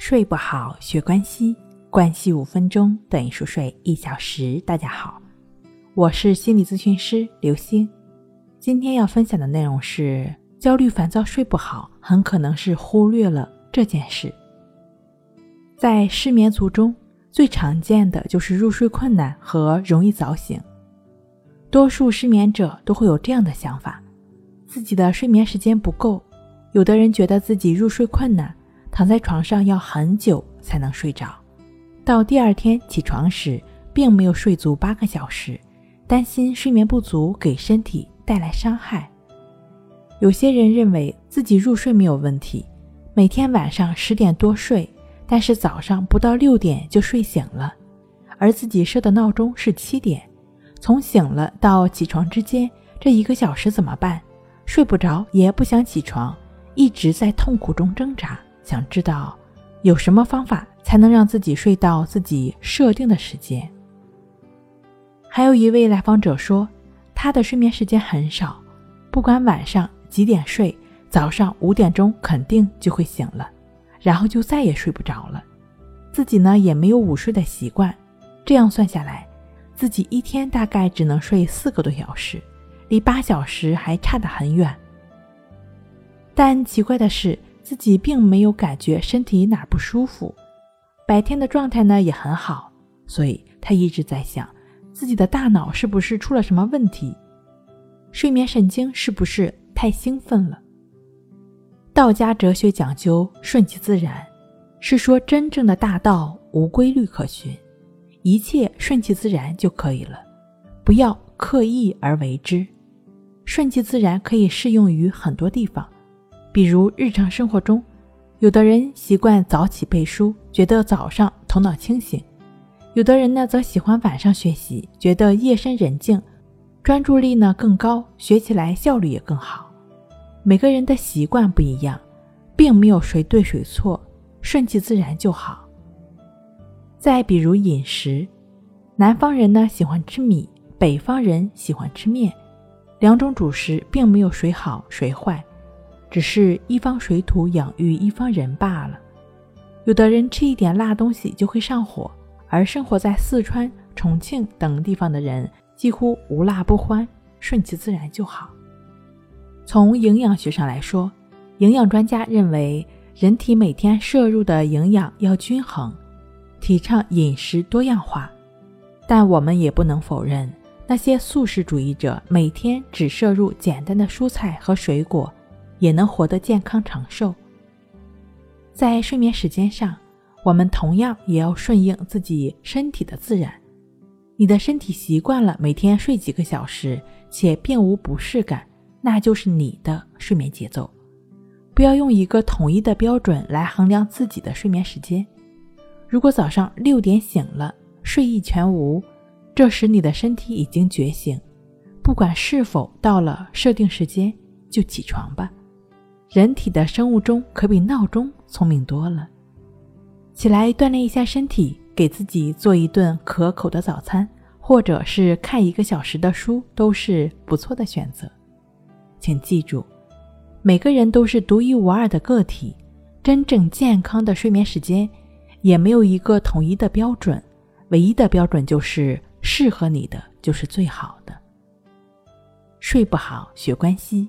睡不好，学关系，关系五分钟等于熟睡一小时。大家好，我是心理咨询师刘星。今天要分享的内容是：焦虑、烦躁、睡不好，很可能是忽略了这件事。在失眠族中，最常见的就是入睡困难和容易早醒。多数失眠者都会有这样的想法：自己的睡眠时间不够。有的人觉得自己入睡困难。躺在床上要很久才能睡着，到第二天起床时并没有睡足八个小时，担心睡眠不足给身体带来伤害。有些人认为自己入睡没有问题，每天晚上十点多睡，但是早上不到六点就睡醒了，而自己设的闹钟是七点，从醒了到起床之间这一个小时怎么办？睡不着也不想起床，一直在痛苦中挣扎。想知道有什么方法才能让自己睡到自己设定的时间？还有一位来访者说，他的睡眠时间很少，不管晚上几点睡，早上五点钟肯定就会醒了，然后就再也睡不着了。自己呢也没有午睡的习惯，这样算下来，自己一天大概只能睡四个多小时，离八小时还差得很远。但奇怪的是。自己并没有感觉身体哪不舒服，白天的状态呢也很好，所以他一直在想自己的大脑是不是出了什么问题，睡眠神经是不是太兴奋了。道家哲学讲究顺其自然，是说真正的大道无规律可循，一切顺其自然就可以了，不要刻意而为之。顺其自然可以适用于很多地方。比如日常生活中，有的人习惯早起背书，觉得早上头脑清醒；有的人呢则喜欢晚上学习，觉得夜深人静，专注力呢更高，学起来效率也更好。每个人的习惯不一样，并没有谁对谁错，顺其自然就好。再比如饮食，南方人呢喜欢吃米，北方人喜欢吃面，两种主食并没有谁好谁坏。只是一方水土养育一方人罢了。有的人吃一点辣东西就会上火，而生活在四川、重庆等地方的人几乎无辣不欢，顺其自然就好。从营养学上来说，营养专家认为人体每天摄入的营养要均衡，提倡饮食多样化。但我们也不能否认，那些素食主义者每天只摄入简单的蔬菜和水果。也能活得健康长寿。在睡眠时间上，我们同样也要顺应自己身体的自然。你的身体习惯了每天睡几个小时，且并无不适感，那就是你的睡眠节奏。不要用一个统一的标准来衡量自己的睡眠时间。如果早上六点醒了，睡意全无，这时你的身体已经觉醒，不管是否到了设定时间，就起床吧。人体的生物钟可比闹钟聪明多了，起来锻炼一下身体，给自己做一顿可口的早餐，或者是看一个小时的书，都是不错的选择。请记住，每个人都是独一无二的个体，真正健康的睡眠时间也没有一个统一的标准，唯一的标准就是适合你的就是最好的。睡不好学关系，